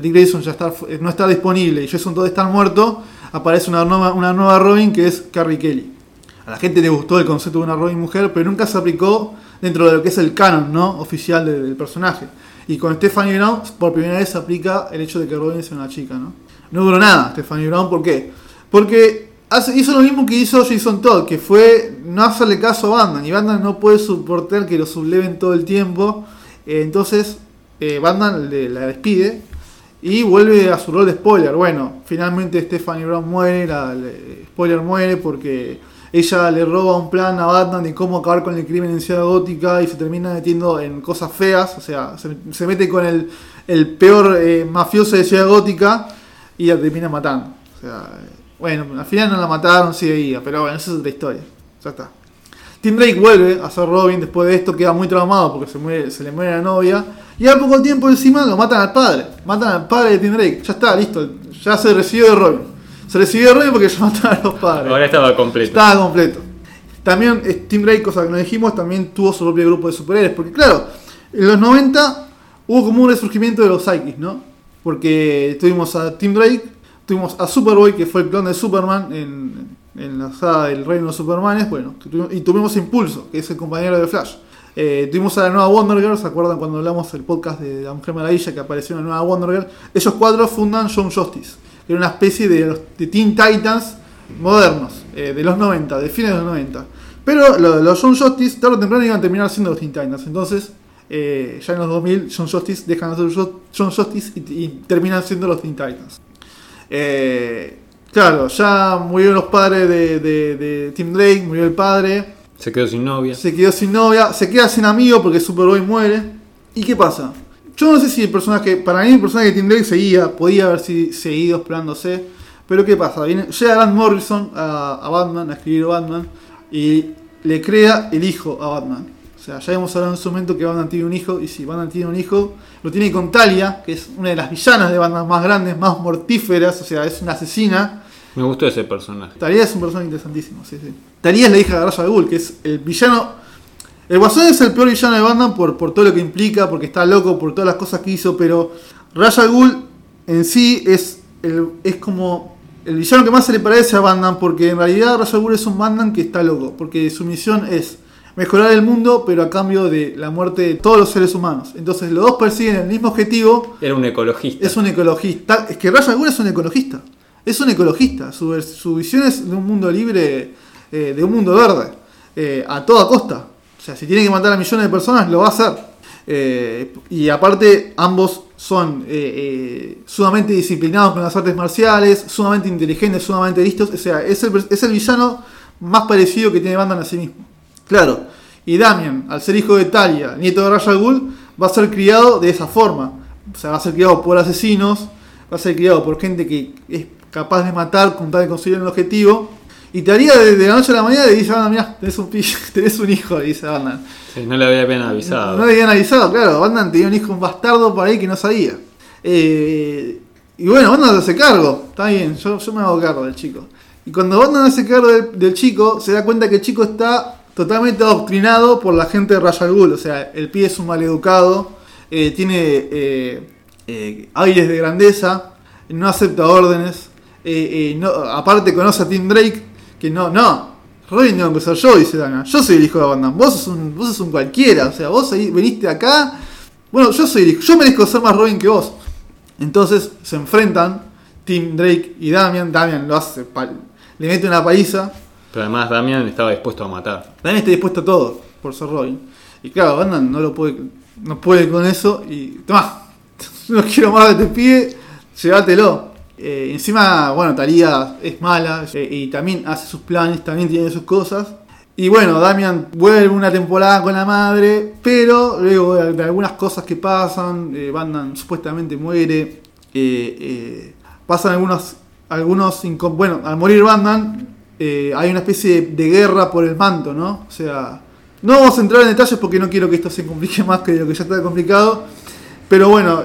Dick Grayson ya está, no está disponible y Jason todos están muertos, aparece una nueva, una nueva Robin que es Carrie Kelly. A la gente le gustó el concepto de una Robin mujer, pero nunca se aplicó dentro de lo que es el canon ¿no? oficial del, personaje. Y con Stephanie Brown, por primera vez se aplica el hecho de que Robin sea una chica. No, no duró nada Stephanie Brown, ¿por qué? Porque hizo lo mismo que hizo Jason Todd, que fue no hacerle caso a Batman. Y Batman no puede soportar que lo subleven todo el tiempo. Eh, entonces, eh, Batman le, la despide y vuelve a su rol de spoiler. Bueno, finalmente Stephanie Brown muere, la, le, spoiler muere porque ella le roba un plan a Batman de cómo acabar con el crimen en Ciudad Gótica y se termina metiendo en cosas feas, o sea, se, mete con el, peor eh, mafioso de Ciudad Gótica y la termina matando. O sea, bueno, al final no la mataron, sigue viva, pero bueno, esa es otra historia. Ya está. Tim Drake vuelve a ser Robin después de esto, queda muy traumado porque se, se le muere la novia. Y a poco tiempo encima lo matan al padre. Matan al padre de Tim Drake. Ya está, listo. Ya se recibió de Robin. Se recibió de Robin porque [laughs] ya mataron a los padres. Ahora estaba completo. Estaba completo. También Tim Drake, cosa que no dijimos, también tuvo su propio grupo de superhéroes. Porque claro, en los 90 hubo como un resurgimiento de los Psychics, ¿no? Porque tuvimos a Tim Drake, tuvimos a Superboy, que fue el clon de Superman en, en la saga del Reino de los Supermanes, bueno, y tuvimos Impulso, que es el compañero de Flash. Eh, tuvimos a la nueva Wonder Girl, ¿se acuerdan cuando hablamos del podcast de la Mujer Maravilla que apareció una nueva Wonder Girl? Ellos cuatro fundan Young Justice, era una especie de, de Teen Titans modernos, eh, de los 90, de fines de los 90. Pero los, los Young Justice, tarde o temprano, iban a terminar siendo los Teen Titans. Entonces, eh, ya en los 2000, Young Justice dejan de ser Young Justice y, y terminan siendo los Teen Titans. Eh, claro, ya murieron los padres de, de, de, Tim Drake, murió el padre. Se quedó sin novia. Se quedó sin novia, se queda sin amigo porque Superboy muere. ¿Y qué pasa? Yo no sé si el personaje, para mí el personaje de Tim Drake seguía, podía haber seguido explorándose. Pero ¿qué pasa? Viene, llega Grant Morrison a, a Batman, a escribir Batman, y le crea el hijo a Batman. O sea, ya hemos hablado en su momento que Batman tiene un hijo, y si Batman tiene un hijo, lo tiene con Talia, que es una de las villanas de Batman más grandes, más mortíferas, o sea, es una asesina. Me gustó ese personaje. Talia es un personaje interesantísimo, sí, sí. Talia es la hija de Ra's al Ghul, que es el villano... El Guasón es el peor villano de Batman por, por todo lo que implica, porque está loco, por todas las cosas que hizo, pero Ra's al Ghul en sí es, el, es como el villano que más se le parece a Batman, porque en realidad Ra's al Ghul es un Batman que está loco, porque su misión es mejorar el mundo, pero a cambio de la muerte de todos los seres humanos. Entonces los dos persiguen el mismo objetivo. Era un ecologista. Es un ecologista. Es que Ra's al Ghul es un ecologista. Es un ecologista. Su, su visión es de un mundo libre, eh, de un mundo verde, eh, a toda costa. O sea, si tiene que matar a millones de personas, lo va a hacer. Eh, y aparte, ambos son eh, eh, sumamente disciplinados con las artes marciales, sumamente inteligentes, sumamente listos. O sea, es el, es el villano más parecido que tiene Bandan a sí mismo. Claro. Y Damian, al ser hijo de Talia, nieto de Ra's al Ghul, va a ser criado de esa forma. O sea, va a ser criado por asesinos, va a ser criado por gente que es capaz de matar con tal de conseguir un objetivo. Y te haría de, de la noche a la mañana y dice, Bandan, mira, tenés un, [laughs] tenés un hijo, dice Bandan. Sí, no le había bien avisado. No, no le habían avisado, claro. Bandan tenía un hijo, un bastardo por ahí que no sabía. Eh, y bueno, Bandan se hace cargo. Está bien, yo, yo me hago cargo del chico. Y cuando Bandan hace cargo del, del, chico, se da cuenta que el chico está totalmente adoctrinado por la gente de Ra's al Ghul. O sea, el pie es un maleducado, eh, tiene eh, eh, aires de grandeza, no acepta órdenes. no, aparte conoce a Tim Drake, que no, no, Robin tengo que ser yo, dice Dana. Yo soy el hijo de Bandan. Vos sos un, vos sos un cualquiera. O sea, vos ahí veniste acá. Bueno, yo soy el hijo. Yo merezco ser más Robin que vos. Entonces se enfrentan Tim Drake y Damian. Damian lo hace. Le mete una paliza. Pero además Damian estaba dispuesto a matar. Damian está dispuesto a todo por ser Robin. Y claro, Bandan no lo puede. No puede con eso. Y. Tomá. [laughs] No quiero más de este pibe. Llévatelo. Eh, encima, bueno, Talía es mala eh, y también hace sus planes, también tiene sus cosas. Y bueno, Damian vuelve una temporada con la madre, pero luego de, algunas cosas que pasan, eh, Bandan supuestamente muere, pasan algunos, algunos bueno, al morir Bandan hay una especie de, guerra por el manto, ¿no? O sea, no vamos a entrar en detalles porque no quiero que esto se complique [laughs] más que lo que ya está complicado, pero bueno,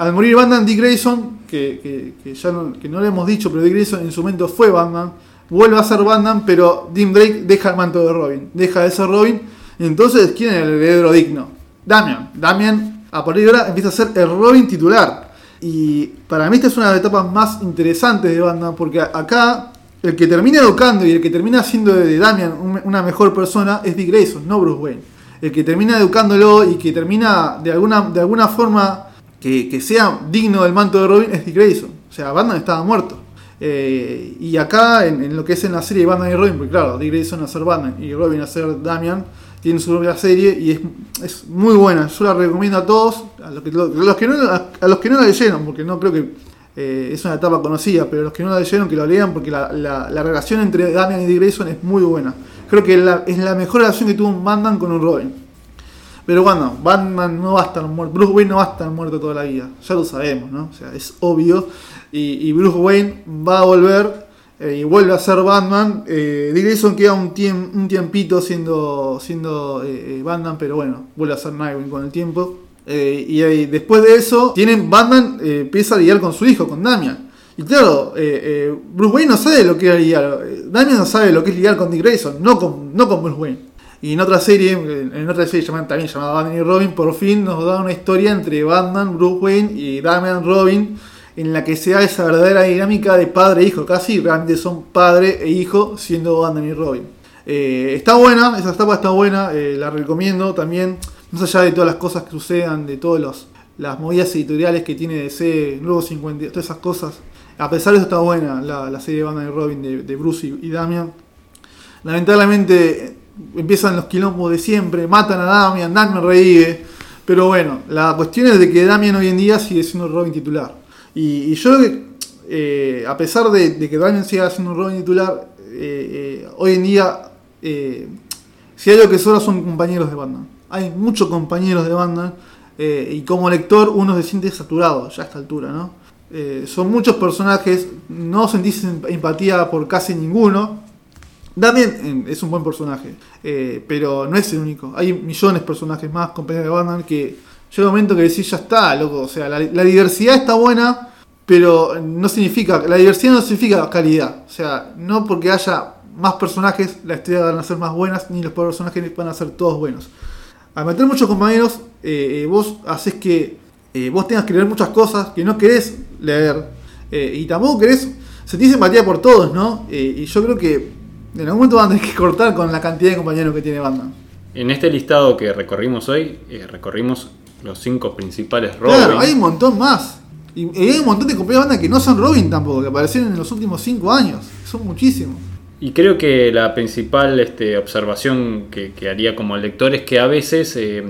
al morir Bandan, Dick Grayson que, ya no, que no le hemos dicho, pero Dick Grayson en su momento fue Batman, vuelve a ser Batman, pero Tim Drake deja el manto de Robin, deja de ser Robin, y entonces, ¿quién es el heredero digno? Damian. Damian, a partir de ahora, empieza a ser el Robin titular. Y para mí esta es una de las etapas más interesantes de Batman, porque acá el que termina educando y el que termina haciendo de Damian una mejor persona es Dick Grayson, no Bruce Wayne. El que termina educándolo y que termina de alguna, de alguna forma que, que, sea digno del manto de Robin es Dick Grayson. O sea, Batman estaba muerto. Eh, y acá, en, en, lo que es en la serie de Batman y Robin, porque claro, Dick Grayson a ser Batman y Robin a ser Damian, tiene su propia serie y es, es, muy buena. Yo la recomiendo a todos, a los que, a los que, no, a los que no la leyeron, porque no creo que eh, es una etapa conocida, pero los que no la leyeron que lo lean, porque la, la, la relación entre Damian y Dick Grayson es muy buena. Creo que la, es la mejor relación que tuvo un Batman con un Robin. Pero bueno, Batman no va a estar muerto, Bruce Wayne no va a estar muerto toda la vida, ya lo sabemos, ¿no? O sea, es obvio. Y, Bruce Wayne va a volver eh, y vuelve a ser Batman. Eh, Dick Grayson queda un, tiemp un tiempito siendo, siendo eh, Batman, pero bueno, vuelve a ser Nightwing con el tiempo. Y, y, después de eso, tienen Batman empieza a lidiar con su hijo, con Damian. Y claro, Bruce Wayne no sabe lo que es lidiar. Damian no sabe lo que es lidiar con Dick Grayson, no con, no con Bruce Wayne. Y en otra serie, en otra serie llamada, también llamada Batman y Robin, por fin nos da una historia entre Batman, Bruce Wayne y Damian Robin, en la que se da esa verdadera dinámica de padre e hijo. Casi realmente son padre e hijo siendo Batman y Robin. Eh, está buena, esa etapa está buena, eh, la recomiendo también. Más allá de todas las cosas que sucedan, de todas las movidas editoriales que tiene DC, Nuevo 50, todas esas cosas. A pesar de eso está buena la, la serie Batman y Robin de, Bruce y Damian. Lamentablemente empiezan los quilombos de siempre, matan a Damian, Damian revive. Pero bueno, la cuestión es de que Damian hoy en día sigue siendo el Robin titular. Y, y yo eh, a pesar de, que Damian siga siendo un Robin titular, eh, eh, hoy en día, si hay algo que solo son compañeros de banda. Hay muchos compañeros de banda. y como lector uno se siente saturado ya a esta altura, ¿no? son muchos personajes, no sentís empatía por casi ninguno, Damien es un buen personaje, eh, pero no es el único. Hay millones de personajes más, compañeros de Batman, que llega un momento que decís, ya está, loco. O sea, la, la, diversidad está buena, pero no significa, la diversidad no significa calidad. O sea, no porque haya más personajes, la historia van a ser más buenas, ni los personajes van a ser todos buenos. Al meter muchos compañeros, eh, vos haces que eh, vos tengas que leer muchas cosas que no querés leer. y tampoco querés, sentís empatía por todos, ¿no? y yo creo que En algún momento van a tener que cortar con la cantidad de compañeros que tiene Batman. En este listado que recorrimos hoy, eh, recorrimos los cinco principales Robin. Claro, hay un montón más. Y, y hay un montón de compañeros de Batman que no son Robin tampoco, que aparecieron en los últimos 5 años. Son muchísimos. Y creo que la principal este, observación que, que haría como lector es que a veces eh,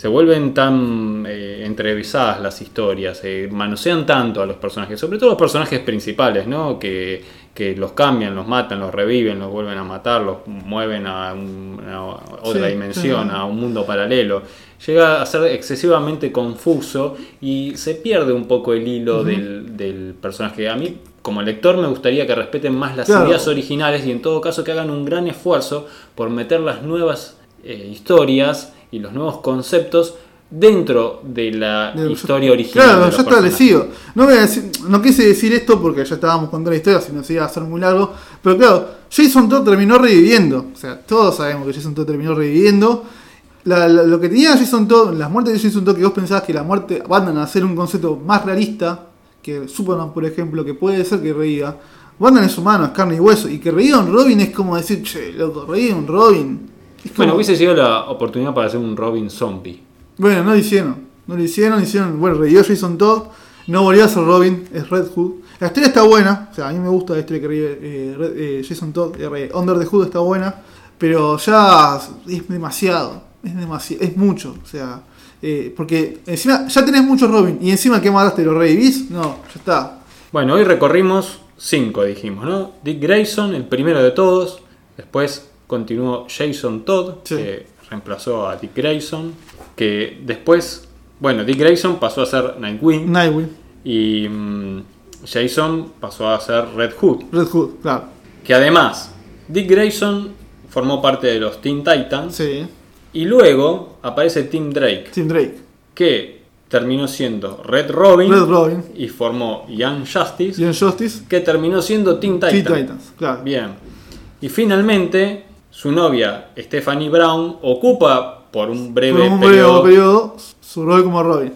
se vuelven tan eh, entrevisadas las historias, eh, manosean tanto a los personajes, sobre todo los personajes principales, ¿no? que, que los cambian, los matan, los reviven, los vuelven a matar, los mueven a, un- a otra Sí, dimensión, a un mundo paralelo. Llega a ser excesivamente confuso y se pierde un poco el hilo del, del personaje. A mí, como lector, me gustaría que respeten más las Claro. ideas originales y en todo caso que hagan un gran esfuerzo por meter las nuevas eh, historias y los nuevos conceptos dentro de la De- historia original. Claro, ya establecido. No, voy a decir, no quise decir esto porque ya estábamos contando la historia, si no se iba a hacer muy largo. Pero claro, Jason Todd terminó reviviendo. O sea, todos sabemos que Jason Todd terminó reviviendo. La- la- lo que tenía Jason Todd, las muertes de Jason Todd, que vos pensabas que la muerte van a hacer un concepto más realista que Superman, por ejemplo, que puede ser que reviva. Batman es humano, es carne y hueso. Y que reviva un Robin es como decir, che, loco, revive un Robin. Como- Bueno, hubiese sido la oportunidad para hacer un Robin zombie. Bueno, no lo hicieron. No lo hicieron, hicieron. Bueno, revivió Jason Todd. No volvió a ser Robin, es Red Hood. La historia está buena. O sea, a mí me gusta la historia que revive eh, Red- eh, Jason Todd. eh, Under the Hood está buena. Pero ya es demasiado. Es demasiado. Es mucho. O sea, eh, porque encima ya tenés muchos Robin. Y encima que mataste, ¿lo revivís? No, ya está. Bueno, hoy recorrimos cinco, dijimos, ¿no? Dick Grayson, el primero de todos. Después continuó Jason Todd, Sí. que reemplazó a Dick Grayson. Que después, bueno, Dick Grayson pasó a ser Nightwing. Nightwing, Y mm, Jason pasó a ser Red Hood. Red Hood, claro. Que además, Dick Grayson formó parte de los Teen Titans. Sí. Y luego aparece Tim Drake, Tim Drake. que terminó siendo Red Robin. Red Robin. Y formó Young Justice, Young Justice. que terminó siendo Teen Titan. Teen Titans, claro. Bien. Y finalmente, su novia, Stephanie Brown, ocupa por un breve Por un periodo, breve periodo, su rol como Robin.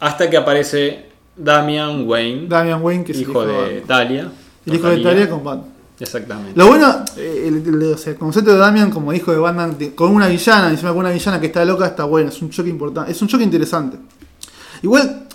hasta que aparece Damian Wayne, Damian Wayne, que es hijo hijo de Talia. El hijo de Talia con Batman. Exactamente. Lo bueno, eh, el, concepto de Damian como hijo de Batman con una villana, encima con una villana que está loca, está bueno, es un choque importante, es un choque interesante. Igual,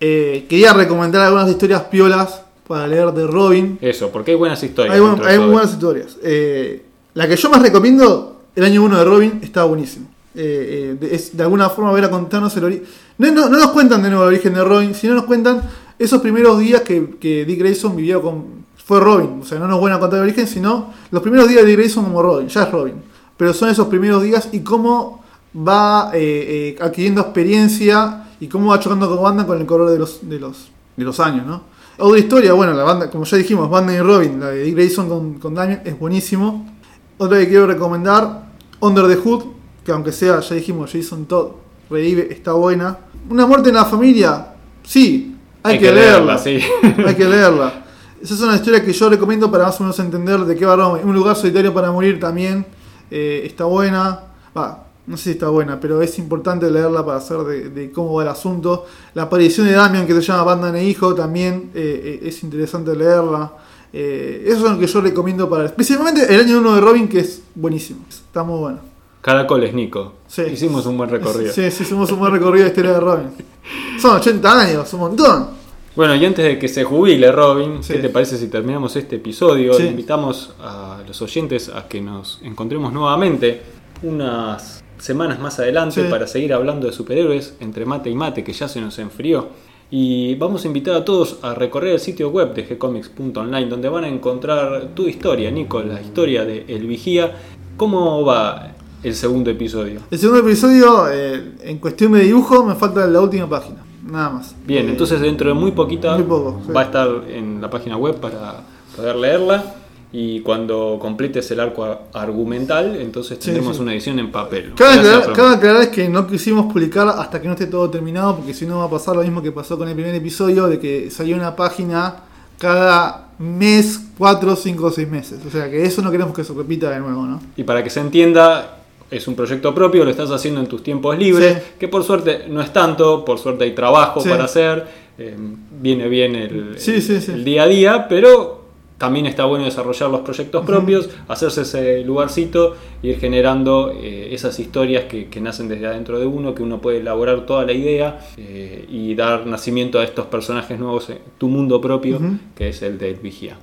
eh, quería recomendar algunas historias piolas para leer de Robin. Eso, porque hay buenas historias. Hay, buen- hay buenas historias. Eh, la que yo más recomiendo, el año 1 de Robin, está buenísimo. Eh, eh, de, es de alguna forma ver a contarnos el origen. No, no, no nos cuentan de nuevo el origen de Robin, sino nos cuentan esos primeros días que, que Dick Grayson vivió con. Fue Robin. O sea, no nos van a contar el origen, sino los primeros días de Dick Grayson como Robin. Ya es Robin. Pero son esos primeros días y cómo va eh, adquiriendo experiencia y cómo va chocando con Batman con el color de los, de los, de los años, ¿no? Otra historia, bueno, la banda, como ya dijimos, Batman y Robin, la de Dick Grayson con, con Damian, es buenísimo. Otra que quiero recomendar, Under the Hood, que aunque sea, ya dijimos, Jason Todd revive, está buena. Una muerte en la familia, sí, hay, que, leerla. sí. hay que leerla. Esa es una historia que yo recomiendo para más o menos entender de qué va Robin. Un lugar solitario para morir también eh, está buena. Va, no sé si está buena, pero es importante leerla para saber de, de cómo va el asunto. La aparición de Damian, que se llama Batman e Hijo, también eh, eh, es interesante leerla. Eh, eso es lo que yo recomiendo para. Especialmente el año 1 de Robin, que es buenísimo. Está muy bueno. Caracoles, Nico. Sí. Hicimos un buen recorrido. Sí, sí, hicimos un buen recorrido de historia de Robin. [laughs] Son 80 años, un montón. Bueno, y antes de que se jubile Robin, Sí. ¿qué te parece si terminamos este episodio? Sí. Invitamos a los oyentes a que nos encontremos nuevamente unas semanas más adelante Sí. para seguir hablando de superhéroes entre mate y mate, que ya se nos enfrió. Y vamos a invitar a todos a recorrer el sitio web de gcomics.online, donde van a encontrar tu historia, Nico, la historia de El Vigía. ¿Cómo va el segundo episodio? El segundo episodio, eh, en cuestión de dibujo, me falta la última página. Nada más. Bien, Eh, entonces dentro de muy poquita muy poco, sí. va a estar en la página web para poder leerla y cuando completes el arco argumental, entonces tendremos sí. una edición en papel. Cabe aclarar, Rom. cabe aclarar es que no quisimos publicar hasta que no esté todo terminado, porque si no va a pasar lo mismo que pasó con el primer episodio, de que salió una página cada mes, 4, 5 o 6 meses. O sea que eso no queremos que se repita de nuevo, ¿no? Y para que se entienda, es un proyecto propio, lo estás haciendo en tus tiempos libres, Sí. que por suerte no es tanto, por suerte hay trabajo para hacer, eh, viene bien el día a día, pero también está bueno desarrollar los proyectos propios, hacerse ese lugarcito, ir generando eh, esas historias que, nacen desde adentro de uno, que uno puede elaborar toda la idea eh, y dar nacimiento a estos personajes nuevos, en tu mundo propio, que es el de Vigía.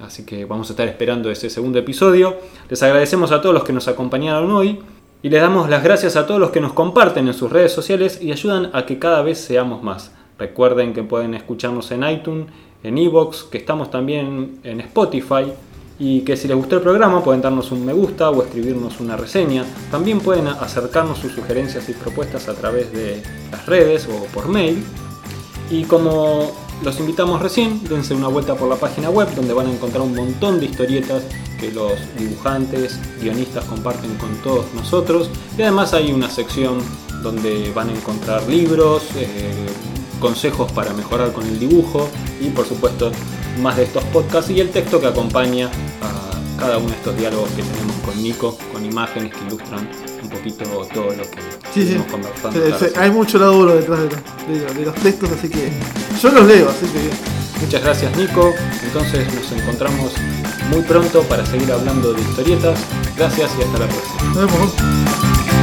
Así que vamos a estar esperando ese segundo episodio. Les agradecemos a todos los que nos acompañaron hoy. Y les damos las gracias a todos los que nos comparten en sus redes sociales y ayudan a que cada vez seamos más. Recuerden que pueden escucharnos en iTunes, en Evox, que estamos también en Spotify y que si les gustó el programa pueden darnos un me gusta o escribirnos una reseña. También pueden acercarnos sus sugerencias y propuestas a través de las redes o por mail. Y como los invitamos recién, dense una vuelta por la página web donde van a encontrar un montón de historietas que los dibujantes, guionistas comparten con todos nosotros. Y además hay una sección donde van a encontrar libros, eh, consejos para mejorar con el dibujo y por supuesto más de estos podcasts y el texto que acompaña a cada uno de estos diálogos que tenemos con Nico, con imágenes que ilustran un poquito todo lo que sí, sí. hay mucho laburo detrás de, los textos, así que yo los leo, así que Muchas gracias Nico, entonces nos encontramos muy pronto para seguir hablando de historietas. Gracias y hasta la próxima. Nos vemos.